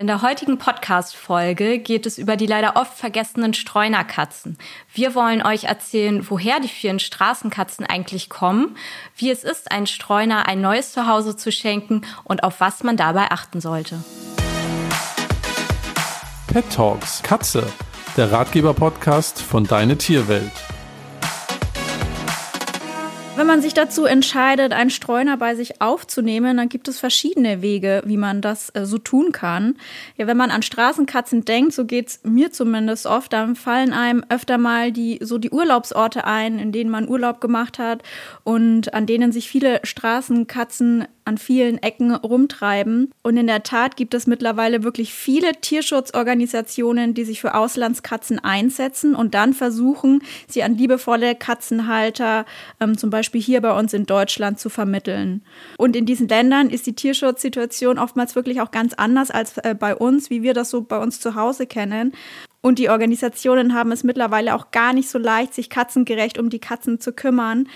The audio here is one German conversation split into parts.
In der heutigen Podcast-Folge geht es über die leider oft vergessenen Streunerkatzen. Wir wollen euch erzählen, woher die vielen Straßenkatzen eigentlich kommen, wie es ist, einen Streuner ein neues Zuhause zu schenken und auf was man dabei achten sollte. Pet Talks Katze, der Ratgeber-Podcast von Deine Tierwelt. Wenn man sich dazu entscheidet, einen Streuner bei sich aufzunehmen, dann gibt es verschiedene Wege, wie man das äh, so tun kann. Ja, wenn man an Straßenkatzen denkt, so geht's mir zumindest oft, dann fallen einem öfter mal die so die Urlaubsorte ein, in denen man Urlaub gemacht hat und an denen sich viele Straßenkatzen an vielen Ecken rumtreiben. Und in der Tat gibt es mittlerweile wirklich viele Tierschutzorganisationen, die sich für Auslandskatzen einsetzen und dann versuchen, sie an liebevolle Katzenhalter, ähm, zum Beispiel hier bei uns in Deutschland, zu vermitteln. Und in diesen Ländern ist die Tierschutzsituation oftmals wirklich auch ganz anders als äh, bei uns, wie wir das so bei uns zu Hause kennen. Und die Organisationen haben es mittlerweile auch gar nicht so leicht, sich katzengerecht um die Katzen zu kümmern.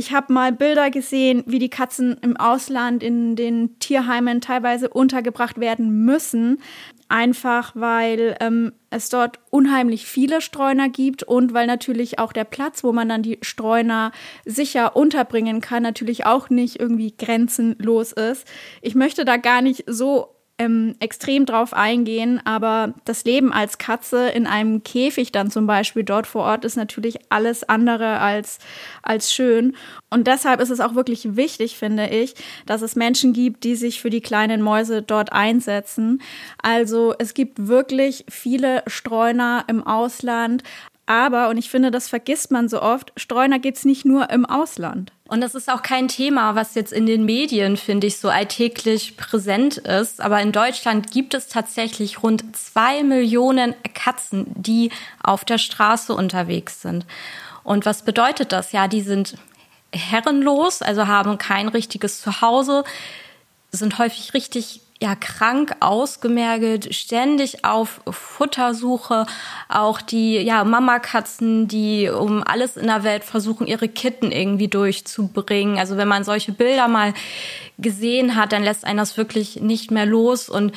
Ich habe mal Bilder gesehen, wie die Katzen im Ausland in den Tierheimen teilweise untergebracht werden müssen, einfach weil ähm, es dort unheimlich viele Streuner gibt und weil natürlich auch der Platz, wo man dann die Streuner sicher unterbringen kann, natürlich auch nicht irgendwie grenzenlos ist. Ich möchte da gar nicht so ähm, extrem drauf eingehen, aber das Leben als Katze in einem Käfig dann zum Beispiel dort vor Ort ist natürlich alles andere als, als schön. Und deshalb ist es auch wirklich wichtig, finde ich, dass es Menschen gibt, die sich für die kleinen Mäuse dort einsetzen. Also es gibt wirklich viele Streuner im Ausland, aber, und ich finde, das vergisst man so oft, Streuner gibt es nicht nur im Ausland. Und das ist auch kein Thema, was jetzt in den Medien, finde ich, so alltäglich präsent ist. Aber in Deutschland gibt es tatsächlich rund zwei Millionen Katzen, die auf der Straße unterwegs sind. Und was bedeutet das? Ja, die sind herrenlos, also haben kein richtiges Zuhause, sind häufig richtig ja krank ausgemergelt, ständig auf Futtersuche, auch die ja Mamakatzen, die um alles in der Welt versuchen ihre Kitten irgendwie durchzubringen. Also wenn man solche Bilder mal gesehen hat, dann lässt einen das wirklich nicht mehr los. Und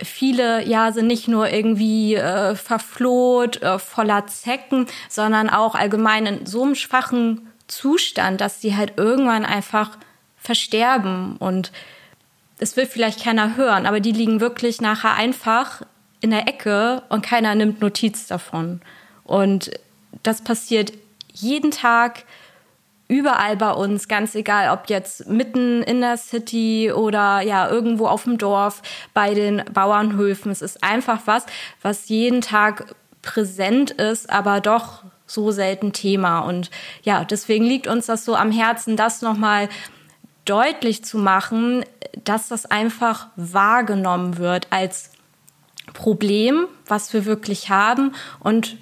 viele ja sind nicht nur irgendwie äh, verfloht, äh, voller Zecken, sondern auch allgemein in so einem schwachen Zustand, dass sie halt irgendwann einfach versterben. Und das will vielleicht keiner hören, aber die liegen wirklich nachher einfach in der Ecke und keiner nimmt Notiz davon. Und das passiert jeden Tag überall bei uns, ganz egal, ob jetzt mitten in der City oder ja irgendwo auf dem Dorf bei den Bauernhöfen. Es ist einfach was, was jeden Tag präsent ist, aber doch so selten Thema. Und ja, deswegen liegt uns das so am Herzen, das nochmal deutlich zu machen, dass das einfach wahrgenommen wird als Problem, was wir wirklich haben und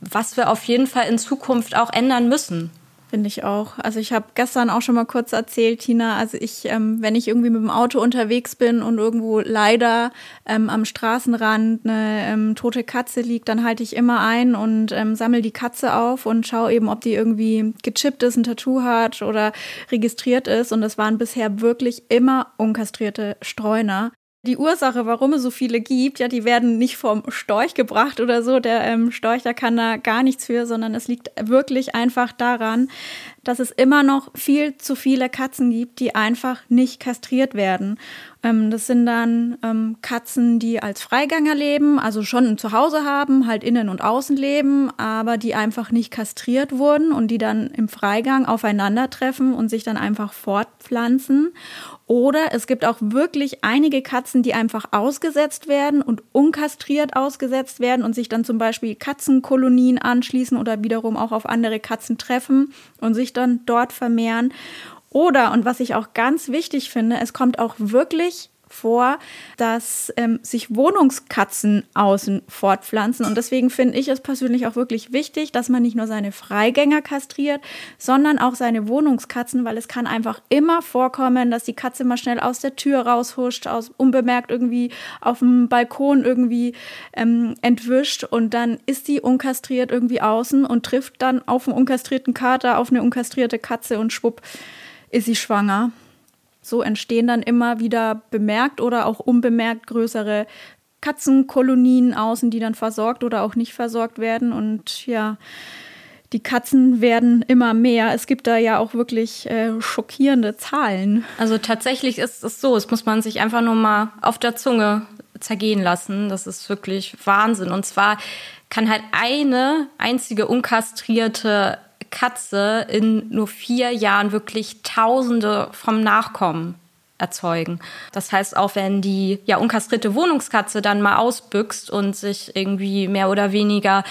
was wir auf jeden Fall in Zukunft auch ändern müssen. Finde ich auch. Also ich habe gestern auch schon mal kurz erzählt, Tina, also ich, ähm, wenn ich irgendwie mit dem Auto unterwegs bin und irgendwo leider ähm, am Straßenrand eine ähm, tote Katze liegt, dann halte ich immer ein und ähm, sammle die Katze auf und schaue eben, ob die irgendwie gechippt ist, ein Tattoo hat oder registriert ist. Und es waren bisher wirklich immer unkastrierte Streuner die Ursache, warum es so viele gibt, ja, die werden nicht vom Storch gebracht oder so. Der ähm, Storch, da kann da gar nichts für, sondern es liegt wirklich einfach daran, dass es immer noch viel zu viele Katzen gibt, die einfach nicht kastriert werden. Ähm, das sind dann ähm, Katzen, die als Freigänger leben, also schon ein Zuhause haben, halt innen und außen leben, aber die einfach nicht kastriert wurden und die dann im Freigang aufeinandertreffen und sich dann einfach fortpflanzen. Oder es gibt auch wirklich einige Katzen, die einfach ausgesetzt werden und unkastriert ausgesetzt werden und sich dann zum Beispiel Katzenkolonien anschließen oder wiederum auch auf andere Katzen treffen und sich dann dort vermehren. Oder, und was ich auch ganz wichtig finde, es kommt auch wirklich vor, dass ähm, sich Wohnungskatzen außen fortpflanzen. Und deswegen finde ich es persönlich auch wirklich wichtig, dass man nicht nur seine Freigänger kastriert, sondern auch seine Wohnungskatzen, weil es kann einfach immer vorkommen, dass die Katze mal schnell aus der Tür raushuscht, aus, unbemerkt irgendwie auf dem Balkon irgendwie ähm, entwischt und dann ist die unkastriert irgendwie außen und trifft dann auf einen unkastrierten Kater, auf eine unkastrierte Katze und schwupp ist sie schwanger. So entstehen dann immer wieder bemerkt oder auch unbemerkt größere Katzenkolonien außen, die dann versorgt oder auch nicht versorgt werden. Und ja, die Katzen werden immer mehr. Es gibt da ja auch wirklich äh, schockierende Zahlen. Also tatsächlich ist es so, es muss man sich einfach nur mal auf der Zunge zergehen lassen. Das ist wirklich Wahnsinn. Und zwar kann halt eine einzige unkastrierte Katze in nur vier Jahren wirklich Tausende vom Nachkommen erzeugen. Das heißt, auch wenn die ja unkastrierte Wohnungskatze dann mal ausbüchst und sich irgendwie mehr oder weniger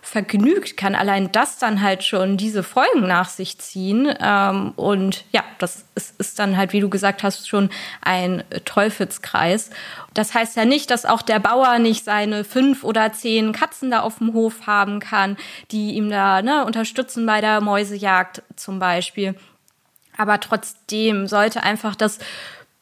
vergnügt, kann allein das dann halt schon diese Folgen nach sich ziehen. Ähm, und ja, das ist, ist dann halt, wie du gesagt hast, schon ein Teufelskreis. Das heißt ja nicht, dass auch der Bauer nicht seine fünf oder zehn Katzen da auf dem Hof haben kann, die ihm da ne, unterstützen bei der Mäusejagd zum Beispiel. Aber trotzdem sollte einfach das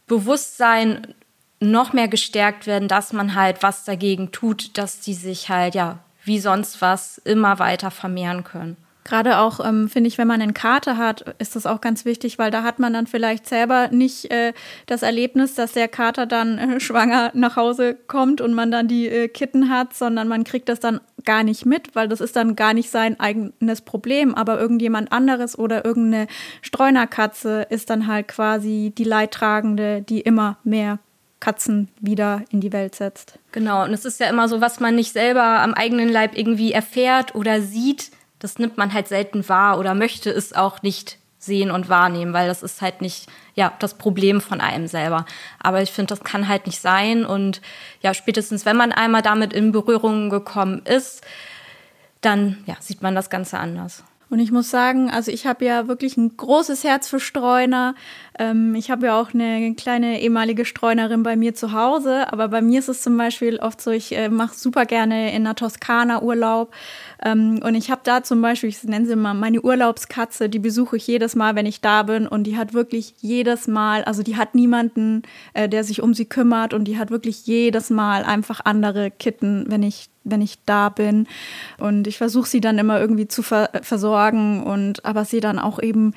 Bewusstsein noch mehr gestärkt werden, dass man halt was dagegen tut, dass die sich halt, ja, wie sonst was immer weiter vermehren können. Gerade auch, ähm, finde ich, wenn man einen Kater hat, ist das auch ganz wichtig, weil da hat man dann vielleicht selber nicht äh, das Erlebnis, dass der Kater dann äh, schwanger nach Hause kommt und man dann die äh, Kitten hat, sondern man kriegt das dann gar nicht mit, weil das ist dann gar nicht sein eigenes Problem. Aber irgendjemand anderes oder irgendeine Streunerkatze ist dann halt quasi die Leidtragende, die immer mehr Katzen wieder in die Welt setzt. Genau, und es ist ja immer so, was man nicht selber am eigenen Leib irgendwie erfährt oder sieht, das nimmt man halt selten wahr oder möchte es auch nicht sehen und wahrnehmen, weil das ist halt nicht ja das Problem von einem selber. Aber ich finde, das kann halt nicht sein und ja spätestens wenn man einmal damit in Berührung gekommen ist, dann ja sieht man das Ganze anders. Und ich muss sagen, also ich habe ja wirklich ein großes Herz für Streuner. Ähm, ich habe ja auch eine kleine ehemalige Streunerin bei mir zu Hause. Aber bei mir ist es zum Beispiel oft so, ich äh, mache super gerne in der Toskana Urlaub. Ähm, und ich habe da zum Beispiel, ich nenne sie mal meine Urlaubskatze, die besuche ich jedes Mal, wenn ich da bin. Und die hat wirklich jedes Mal, also die hat niemanden, äh, der sich um sie kümmert. Und die hat wirklich jedes Mal einfach andere Kitten, wenn ich wenn ich da bin. Und ich versuche sie dann immer irgendwie zu ver versorgen und aber sie dann auch eben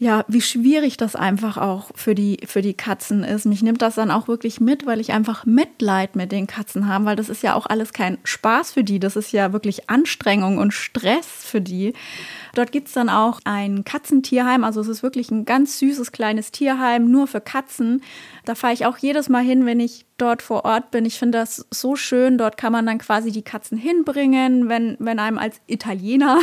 ja, wie schwierig das einfach auch für die, für die Katzen ist. Mich nimmt das dann auch wirklich mit, weil ich einfach Mitleid mit den Katzen habe, weil das ist ja auch alles kein Spaß für die. Das ist ja wirklich Anstrengung und Stress für die. Dort gibt es dann auch ein Katzentierheim. Also es ist wirklich ein ganz süßes kleines Tierheim, nur für Katzen. Da fahre ich auch jedes Mal hin, wenn ich dort vor Ort bin. Ich finde das so schön. Dort kann man dann quasi die Katzen hinbringen, wenn, wenn einem als Italiener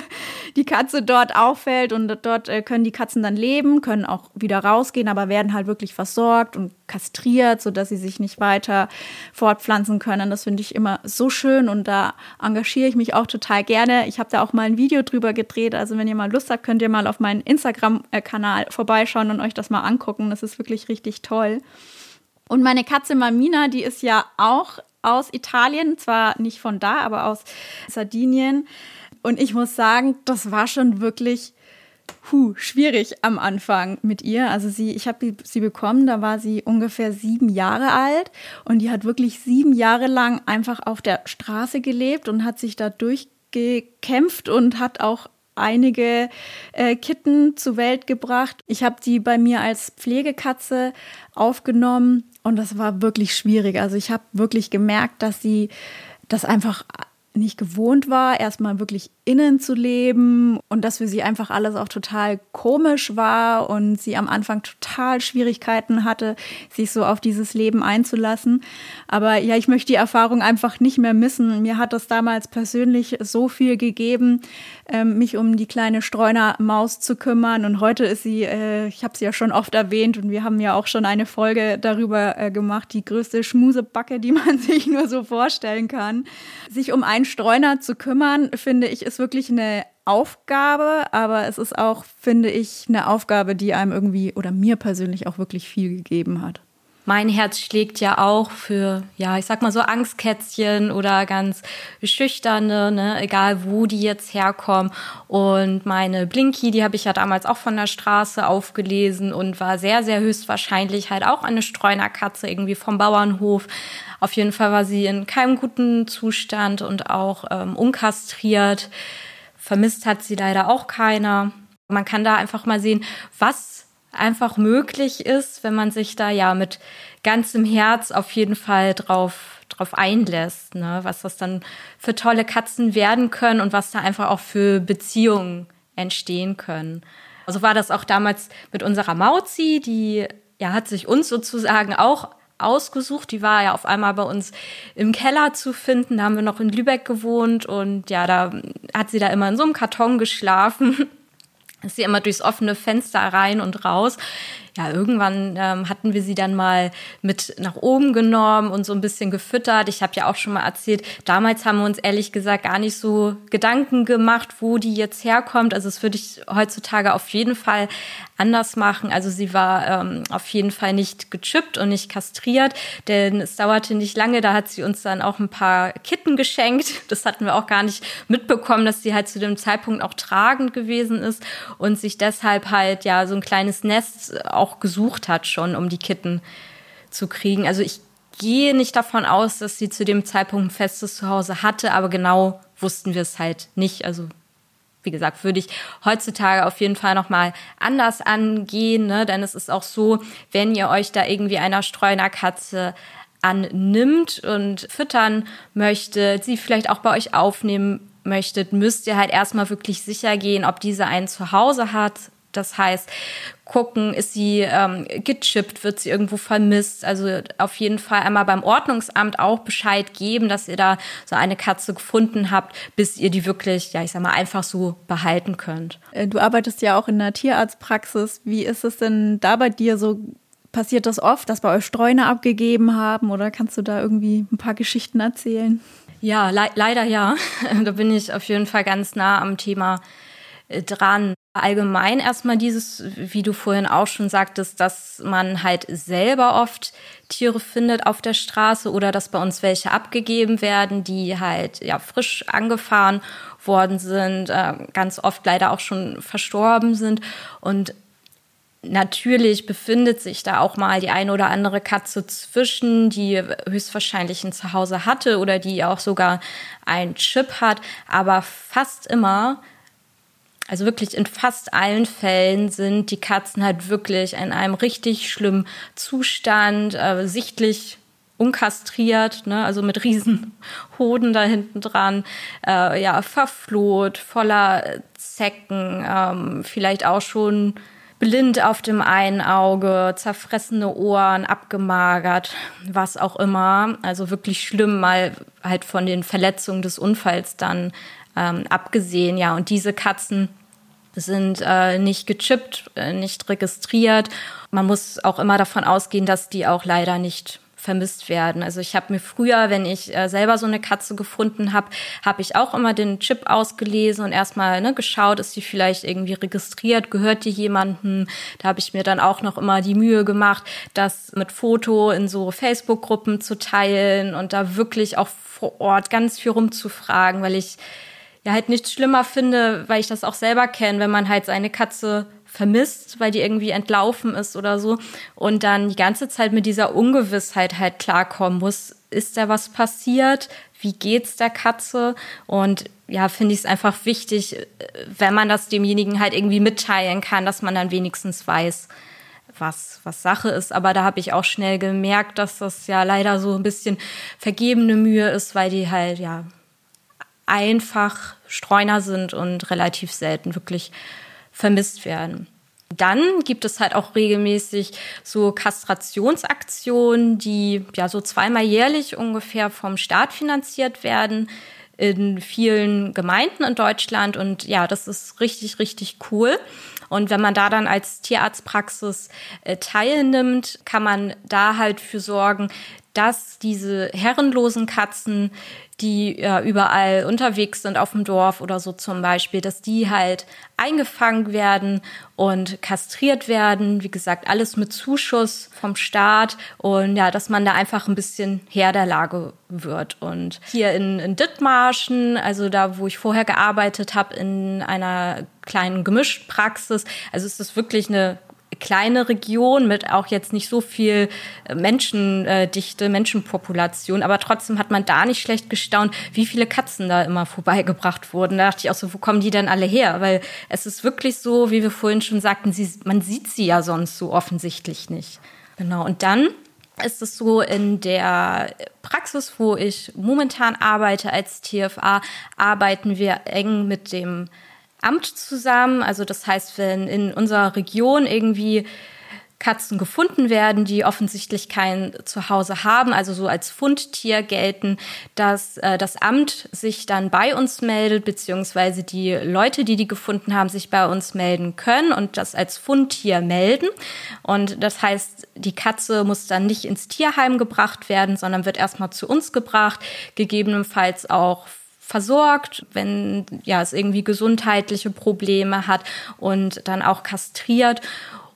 die Katze dort auffällt. Und dort äh, können die Katzen dann leben, können auch wieder rausgehen, aber werden halt wirklich versorgt und kastriert, sodass sie sich nicht weiter fortpflanzen können. Das finde ich immer so schön und da engagiere ich mich auch total gerne. Ich habe da auch mal ein Video drüber gedreht. Also wenn ihr mal Lust habt, könnt ihr mal auf meinen Instagram-Kanal vorbeischauen und euch das mal angucken. Das ist wirklich richtig toll. Und meine Katze Mamina, die ist ja auch aus Italien, zwar nicht von da, aber aus Sardinien. Und ich muss sagen, das war schon wirklich Puh, schwierig am Anfang mit ihr. Also sie, ich habe sie bekommen, da war sie ungefähr sieben Jahre alt und die hat wirklich sieben Jahre lang einfach auf der Straße gelebt und hat sich da durchgekämpft und hat auch einige äh, Kitten zur Welt gebracht. Ich habe die bei mir als Pflegekatze aufgenommen und das war wirklich schwierig. Also ich habe wirklich gemerkt, dass sie das einfach nicht gewohnt war, erstmal wirklich innen zu leben und dass für sie einfach alles auch total komisch war und sie am Anfang total Schwierigkeiten hatte, sich so auf dieses Leben einzulassen. Aber ja, ich möchte die Erfahrung einfach nicht mehr missen. Mir hat das damals persönlich so viel gegeben, ähm, mich um die kleine Streunermaus zu kümmern. Und heute ist sie, äh, ich habe sie ja schon oft erwähnt und wir haben ja auch schon eine Folge darüber äh, gemacht, die größte Schmusebacke, die man sich nur so vorstellen kann. Sich um einen Streuner zu kümmern, finde ich, ist ist wirklich eine Aufgabe, aber es ist auch, finde ich, eine Aufgabe, die einem irgendwie oder mir persönlich auch wirklich viel gegeben hat. Mein Herz schlägt ja auch für, ja, ich sag mal so Angstkätzchen oder ganz schüchterne, ne, egal wo die jetzt herkommen. Und meine Blinky, die habe ich ja damals auch von der Straße aufgelesen und war sehr, sehr höchstwahrscheinlich halt auch eine Streunerkatze irgendwie vom Bauernhof. Auf jeden Fall war sie in keinem guten Zustand und auch ähm, unkastriert. Vermisst hat sie leider auch keiner. Man kann da einfach mal sehen, was einfach möglich ist, wenn man sich da ja mit ganzem Herz auf jeden Fall drauf drauf einlässt, ne? was das dann für tolle Katzen werden können und was da einfach auch für Beziehungen entstehen können. Also war das auch damals mit unserer Mauzi, die ja hat sich uns sozusagen auch ausgesucht. Die war ja auf einmal bei uns im Keller zu finden. Da haben wir noch in Lübeck gewohnt und ja, da hat sie da immer in so einem Karton geschlafen. Ist sie immer durchs offene Fenster rein und raus ja, irgendwann ähm, hatten wir sie dann mal mit nach oben genommen und so ein bisschen gefüttert. Ich habe ja auch schon mal erzählt, damals haben wir uns ehrlich gesagt gar nicht so Gedanken gemacht, wo die jetzt herkommt. Also das würde ich heutzutage auf jeden Fall anders machen. Also sie war ähm, auf jeden Fall nicht gechippt und nicht kastriert, denn es dauerte nicht lange. Da hat sie uns dann auch ein paar Kitten geschenkt. Das hatten wir auch gar nicht mitbekommen, dass sie halt zu dem Zeitpunkt auch tragend gewesen ist und sich deshalb halt ja so ein kleines Nest auch gesucht hat schon, um die Kitten zu kriegen. Also ich gehe nicht davon aus, dass sie zu dem Zeitpunkt ein festes Zuhause hatte, aber genau wussten wir es halt nicht. Also wie gesagt, würde ich heutzutage auf jeden Fall nochmal anders angehen, ne? denn es ist auch so, wenn ihr euch da irgendwie einer Streunerkatze annimmt und füttern möchtet, sie vielleicht auch bei euch aufnehmen möchtet, müsst ihr halt erstmal wirklich sicher gehen, ob diese ein Zuhause hat, das heißt, gucken, ist sie ähm, gechippt, wird sie irgendwo vermisst. Also auf jeden Fall einmal beim Ordnungsamt auch Bescheid geben, dass ihr da so eine Katze gefunden habt, bis ihr die wirklich, ja, ich sag mal, einfach so behalten könnt. Äh, du arbeitest ja auch in der Tierarztpraxis. Wie ist es denn da bei dir so? Passiert das oft, dass bei euch Streuner abgegeben haben oder kannst du da irgendwie ein paar Geschichten erzählen? Ja, le leider ja. da bin ich auf jeden Fall ganz nah am Thema äh, dran. Allgemein erstmal dieses, wie du vorhin auch schon sagtest, dass man halt selber oft Tiere findet auf der Straße oder dass bei uns welche abgegeben werden, die halt ja frisch angefahren worden sind, äh, ganz oft leider auch schon verstorben sind und Natürlich befindet sich da auch mal die eine oder andere Katze zwischen, die höchstwahrscheinlich ein Zuhause hatte oder die auch sogar ein Chip hat. Aber fast immer also wirklich in fast allen Fällen sind die Katzen halt wirklich in einem richtig schlimmen Zustand, äh, sichtlich unkastriert, ne, also mit riesen Hoden da hinten dran, äh, ja, verfloht, voller Zecken, ähm, vielleicht auch schon blind auf dem einen Auge, zerfressene Ohren, abgemagert, was auch immer. Also wirklich schlimm, mal halt von den Verletzungen des Unfalls dann ähm, abgesehen, ja. Und diese Katzen sind äh, nicht gechippt, äh, nicht registriert. Man muss auch immer davon ausgehen, dass die auch leider nicht vermisst werden. Also ich habe mir früher, wenn ich äh, selber so eine Katze gefunden habe, habe ich auch immer den Chip ausgelesen und erstmal ne, geschaut, ist die vielleicht irgendwie registriert, gehört die jemanden. Da habe ich mir dann auch noch immer die Mühe gemacht, das mit Foto in so Facebook-Gruppen zu teilen und da wirklich auch vor Ort ganz viel rumzufragen, weil ich ja halt nichts schlimmer finde, weil ich das auch selber kenne, wenn man halt seine Katze vermisst, weil die irgendwie entlaufen ist oder so und dann die ganze Zeit mit dieser Ungewissheit halt klarkommen muss, ist da was passiert? Wie geht's der Katze? Und ja, finde ich es einfach wichtig, wenn man das demjenigen halt irgendwie mitteilen kann, dass man dann wenigstens weiß, was, was Sache ist. Aber da habe ich auch schnell gemerkt, dass das ja leider so ein bisschen vergebene Mühe ist, weil die halt ja einfach Streuner sind und relativ selten wirklich vermisst werden. Dann gibt es halt auch regelmäßig so Kastrationsaktionen, die ja so zweimal jährlich ungefähr vom Staat finanziert werden in vielen Gemeinden in Deutschland und ja, das ist richtig, richtig cool. Und wenn man da dann als Tierarztpraxis äh, teilnimmt, kann man da halt für sorgen, dass diese herrenlosen Katzen die ja überall unterwegs sind auf dem Dorf oder so zum Beispiel, dass die halt eingefangen werden und kastriert werden. Wie gesagt, alles mit Zuschuss vom Staat und ja, dass man da einfach ein bisschen Herr der Lage wird. Und hier in, in Dithmarschen, also da, wo ich vorher gearbeitet habe, in einer kleinen Gemischpraxis, also ist das wirklich eine kleine Region mit auch jetzt nicht so viel äh, Menschendichte, Menschenpopulation, aber trotzdem hat man da nicht schlecht gestaunt, wie viele Katzen da immer vorbeigebracht wurden. Da dachte ich auch so, wo kommen die denn alle her? Weil es ist wirklich so, wie wir vorhin schon sagten, sie, man sieht sie ja sonst so offensichtlich nicht. Genau. Und dann ist es so, in der Praxis, wo ich momentan arbeite als TFA, arbeiten wir eng mit dem Amt zusammen. Also das heißt, wenn in unserer Region irgendwie Katzen gefunden werden, die offensichtlich kein Zuhause haben, also so als Fundtier gelten, dass äh, das Amt sich dann bei uns meldet, beziehungsweise die Leute, die die gefunden haben, sich bei uns melden können und das als Fundtier melden. Und das heißt, die Katze muss dann nicht ins Tierheim gebracht werden, sondern wird erstmal zu uns gebracht, gegebenenfalls auch versorgt, wenn ja es irgendwie gesundheitliche Probleme hat und dann auch kastriert.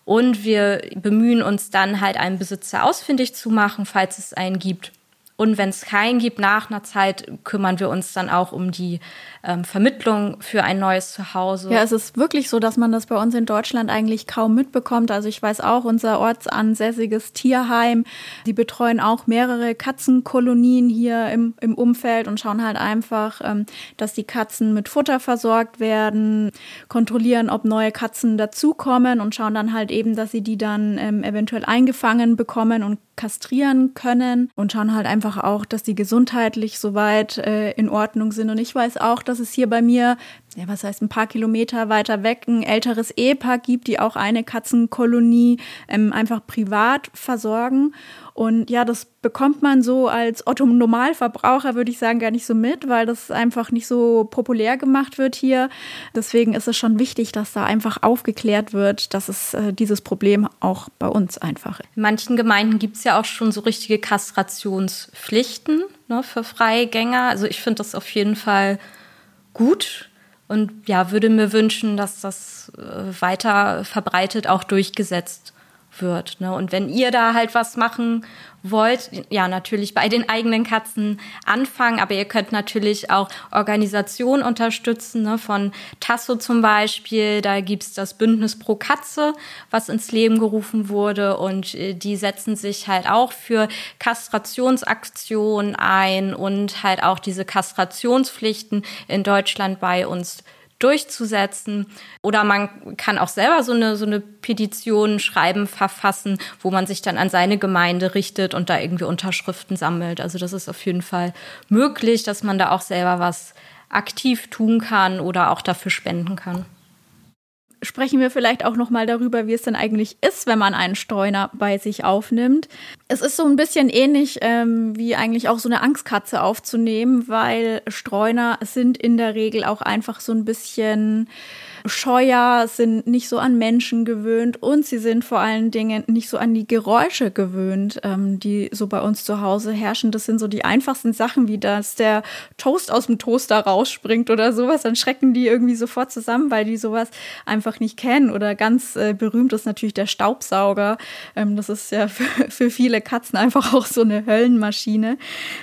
Und wir bemühen uns dann halt einen Besitzer ausfindig zu machen, falls es einen gibt. Und wenn es keinen gibt, nach einer Zeit kümmern wir uns dann auch um die ähm, Vermittlung für ein neues Zuhause. Ja, es ist wirklich so, dass man das bei uns in Deutschland eigentlich kaum mitbekommt. Also ich weiß auch, unser ortsansässiges Tierheim, die betreuen auch mehrere Katzenkolonien hier im, im Umfeld und schauen halt einfach, ähm, dass die Katzen mit Futter versorgt werden, kontrollieren, ob neue Katzen dazukommen und schauen dann halt eben, dass sie die dann ähm, eventuell eingefangen bekommen und kastrieren können und schauen halt einfach auch, dass die gesundheitlich soweit äh, in Ordnung sind. Und ich weiß auch, dass es hier bei mir, ja, was heißt ein paar Kilometer weiter weg, ein älteres Ehepaar gibt, die auch eine Katzenkolonie ähm, einfach privat versorgen. Und ja, das bekommt man so als Otto-Normalverbraucher, würde ich sagen, gar nicht so mit, weil das einfach nicht so populär gemacht wird hier. Deswegen ist es schon wichtig, dass da einfach aufgeklärt wird, dass es äh, dieses Problem auch bei uns einfach ist. In manchen Gemeinden gibt es ja auch schon so richtige Kastrationspflichten ne, für Freigänger. Also ich finde das auf jeden Fall gut und ja, würde mir wünschen, dass das äh, weiter verbreitet auch durchgesetzt wird. Ne? Und wenn ihr da halt was machen wollt, ja, natürlich bei den eigenen Katzen anfangen, aber ihr könnt natürlich auch Organisationen unterstützen, ne? von Tasso zum Beispiel, da gibt's das Bündnis pro Katze, was ins Leben gerufen wurde und äh, die setzen sich halt auch für Kastrationsaktionen ein und halt auch diese Kastrationspflichten in Deutschland bei uns durchzusetzen. Oder man kann auch selber so eine, so eine Petition schreiben, verfassen, wo man sich dann an seine Gemeinde richtet und da irgendwie Unterschriften sammelt. Also das ist auf jeden Fall möglich, dass man da auch selber was aktiv tun kann oder auch dafür spenden kann sprechen wir vielleicht auch noch mal darüber, wie es denn eigentlich ist, wenn man einen Streuner bei sich aufnimmt. Es ist so ein bisschen ähnlich ähm, wie eigentlich auch so eine Angstkatze aufzunehmen, weil Streuner sind in der Regel auch einfach so ein bisschen scheuer, sind nicht so an Menschen gewöhnt und sie sind vor allen Dingen nicht so an die Geräusche gewöhnt, ähm, die so bei uns zu Hause herrschen. Das sind so die einfachsten Sachen, wie dass der Toast aus dem Toaster rausspringt oder sowas. Dann schrecken die irgendwie sofort zusammen, weil die sowas einfach nicht kennen. Oder ganz äh, berühmt ist natürlich der Staubsauger. Ähm, das ist ja für, für viele Katzen einfach auch so eine Höllenmaschine.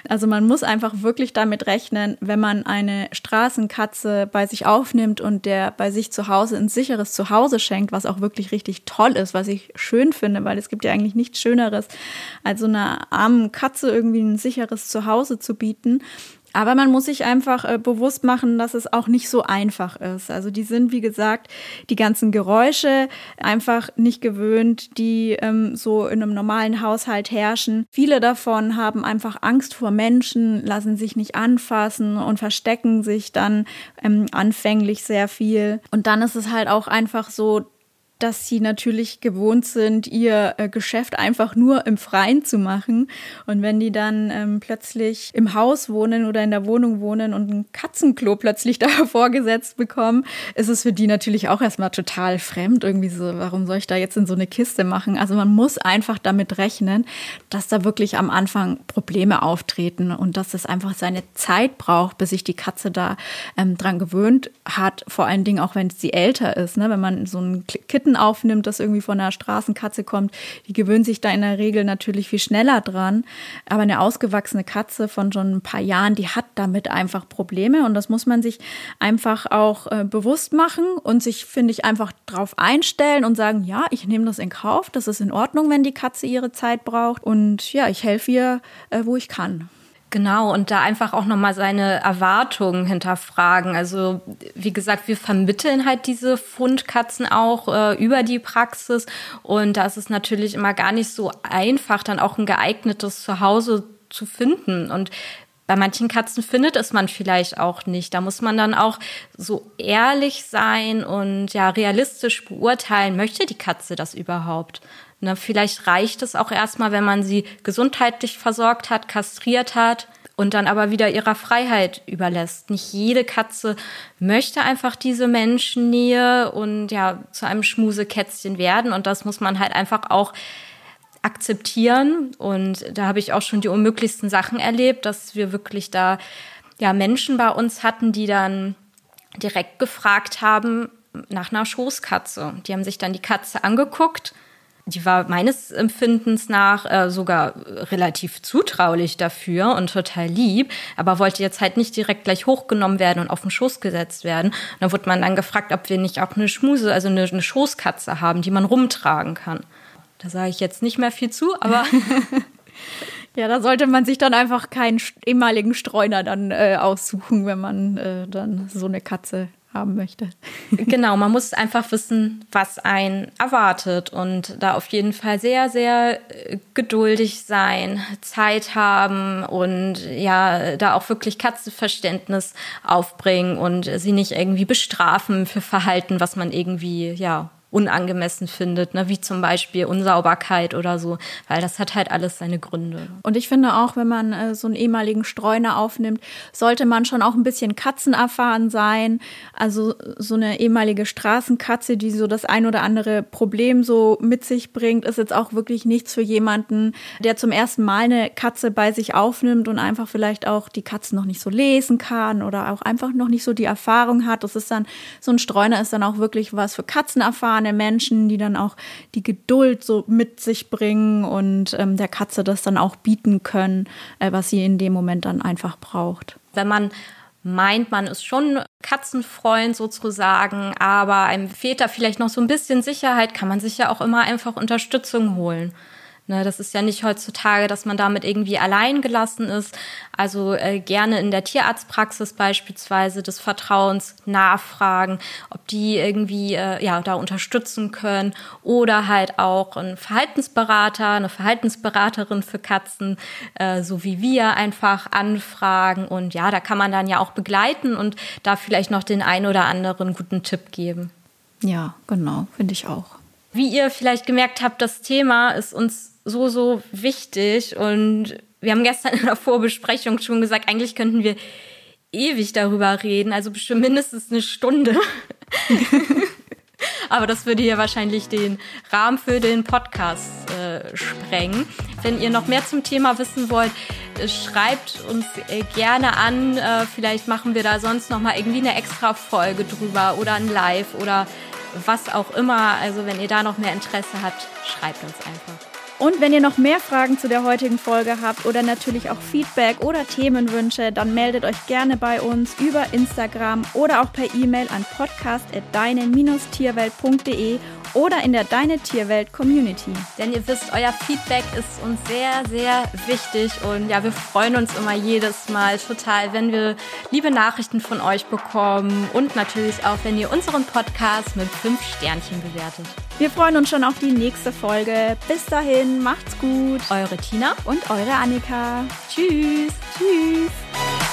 Also man muss einfach wirklich damit rechnen, wenn man eine Straßenkatze bei sich aufnimmt und der bei sich zu Hause ein sicheres Zuhause schenkt, was auch wirklich richtig toll ist, was ich schön finde, weil es gibt ja eigentlich nichts Schöneres, als so einer armen Katze irgendwie ein sicheres Zuhause zu bieten. Aber man muss sich einfach äh, bewusst machen, dass es auch nicht so einfach ist. Also die sind, wie gesagt, die ganzen Geräusche einfach nicht gewöhnt, die ähm, so in einem normalen Haushalt herrschen. Viele davon haben einfach Angst vor Menschen, lassen sich nicht anfassen und verstecken sich dann ähm, anfänglich sehr viel. Und dann ist es halt auch einfach so, dass sie natürlich gewohnt sind, ihr äh, Geschäft einfach nur im Freien zu machen. Und wenn die dann ähm, plötzlich im Haus wohnen oder in der Wohnung wohnen und ein Katzenklo plötzlich da vorgesetzt bekommen, ist es für die natürlich auch erstmal total fremd. Irgendwie so, warum soll ich da jetzt in so eine Kiste machen? Also man muss einfach damit rechnen, dass da wirklich am Anfang Probleme auftreten und dass es einfach seine Zeit braucht, bis sich die Katze da ähm, dran gewöhnt hat. Vor allen Dingen auch, wenn sie älter ist. Ne? Wenn man so ein Kit Kitten aufnimmt, das irgendwie von einer Straßenkatze kommt, die gewöhnt sich da in der Regel natürlich viel schneller dran. Aber eine ausgewachsene Katze von schon ein paar Jahren, die hat damit einfach Probleme und das muss man sich einfach auch äh, bewusst machen und sich, finde ich, einfach drauf einstellen und sagen, ja, ich nehme das in Kauf, das ist in Ordnung, wenn die Katze ihre Zeit braucht und ja, ich helfe ihr, äh, wo ich kann. Genau, und da einfach auch nochmal seine Erwartungen hinterfragen. Also, wie gesagt, wir vermitteln halt diese Fundkatzen auch äh, über die Praxis. Und da ist es natürlich immer gar nicht so einfach, dann auch ein geeignetes Zuhause zu finden. Und bei manchen Katzen findet es man vielleicht auch nicht. Da muss man dann auch so ehrlich sein und ja realistisch beurteilen, möchte die Katze das überhaupt? Ne, vielleicht reicht es auch erstmal, wenn man sie gesundheitlich versorgt hat, kastriert hat und dann aber wieder ihrer Freiheit überlässt. Nicht jede Katze möchte einfach diese Menschennähe und ja zu einem Schmusekätzchen werden und das muss man halt einfach auch akzeptieren und da habe ich auch schon die unmöglichsten Sachen erlebt, dass wir wirklich da ja Menschen bei uns hatten, die dann direkt gefragt haben nach einer Schoßkatze. Die haben sich dann die Katze angeguckt die war meines Empfindens nach äh, sogar relativ zutraulich dafür und total lieb, aber wollte jetzt halt nicht direkt gleich hochgenommen werden und auf den Schoß gesetzt werden. Und dann wurde man dann gefragt, ob wir nicht auch eine Schmuse, also eine, eine Schoßkatze haben, die man rumtragen kann. Da sage ich jetzt nicht mehr viel zu, aber Ja, da sollte man sich dann einfach keinen ehemaligen Streuner dann äh, aussuchen, wenn man äh, dann so eine Katze haben möchte. genau, man muss einfach wissen, was einen erwartet und da auf jeden Fall sehr, sehr äh, geduldig sein, Zeit haben und ja, da auch wirklich Katzenverständnis aufbringen und sie nicht irgendwie bestrafen für Verhalten, was man irgendwie, ja, unangemessen findet, ne? wie zum Beispiel Unsauberkeit oder so, weil das hat halt alles seine Gründe. Und ich finde auch, wenn man äh, so einen ehemaligen Streuner aufnimmt, sollte man schon auch ein bisschen katzenerfahren sein. Also so eine ehemalige Straßenkatze, die so das ein oder andere Problem so mit sich bringt, ist jetzt auch wirklich nichts für jemanden, der zum ersten Mal eine Katze bei sich aufnimmt und einfach vielleicht auch die Katze noch nicht so lesen kann oder auch einfach noch nicht so die Erfahrung hat. Das ist dann, so ein Streuner ist dann auch wirklich was für Katzenerfahren erfahrene Menschen, die dann auch die Geduld so mit sich bringen und ähm, der Katze das dann auch bieten können, äh, was sie in dem Moment dann einfach braucht. Wenn man meint, man ist schon Katzenfreund sozusagen, aber einem fehlt da vielleicht noch so ein bisschen Sicherheit, kann man sich ja auch immer einfach Unterstützung holen. Ne, das ist ja nicht heutzutage, dass man damit irgendwie allein gelassen ist. Also äh, gerne in der Tierarztpraxis beispielsweise des Vertrauens nachfragen, ob die irgendwie äh, ja da unterstützen können oder halt auch ein Verhaltensberater, eine Verhaltensberaterin für Katzen, äh, so wie wir einfach anfragen und ja, da kann man dann ja auch begleiten und da vielleicht noch den ein oder anderen guten Tipp geben. Ja, genau, finde ich auch. Wie ihr vielleicht gemerkt habt, das Thema ist uns so, so wichtig. Und wir haben gestern in der Vorbesprechung schon gesagt, eigentlich könnten wir ewig darüber reden, also bestimmt mindestens eine Stunde. Aber das würde hier wahrscheinlich den Rahmen für den Podcast äh, sprengen. Wenn ihr noch mehr zum Thema wissen wollt, äh, schreibt uns äh, gerne an. Äh, vielleicht machen wir da sonst noch mal irgendwie eine extra Folge drüber oder ein Live oder was auch immer. Also wenn ihr da noch mehr Interesse habt, schreibt uns einfach. Und wenn ihr noch mehr Fragen zu der heutigen Folge habt oder natürlich auch Feedback oder Themenwünsche, dann meldet euch gerne bei uns über Instagram oder auch per E-Mail an podcast.deine-tierwelt.de oder in der Deine Tierwelt Community. Denn ihr wisst, euer Feedback ist uns sehr, sehr wichtig und ja, wir freuen uns immer jedes Mal total, wenn wir liebe Nachrichten von euch bekommen und natürlich auch, wenn ihr unseren Podcast mit fünf Sternchen bewertet. Wir freuen uns schon auf die nächste Folge. Bis dahin, macht's gut. Eure Tina und eure Annika. Tschüss. Tschüss.